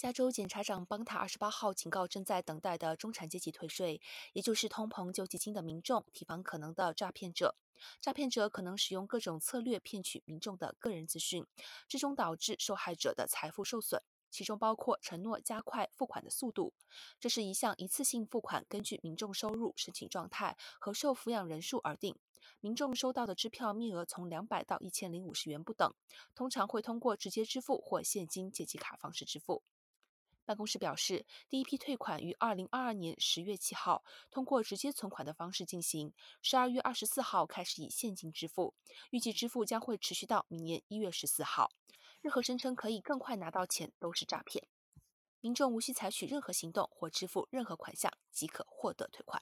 加州检察长邦塔二十八号警告正在等待的中产阶级退税，也就是通膨救济金的民众，提防可能的诈骗者。诈骗者可能使用各种策略骗取民众的个人资讯，最终导致受害者的财富受损，其中包括承诺加快付款的速度。这是一项一次性付款，根据民众收入、申请状态和受抚养人数而定。民众收到的支票面额从两百到一千零五十元不等，通常会通过直接支付或现金借记卡方式支付。办公室表示，第一批退款于二零二二年十月七号通过直接存款的方式进行，十二月二十四号开始以现金支付，预计支付将会持续到明年一月十四号。任何声称可以更快拿到钱都是诈骗，民众无需采取任何行动或支付任何款项即可获得退款。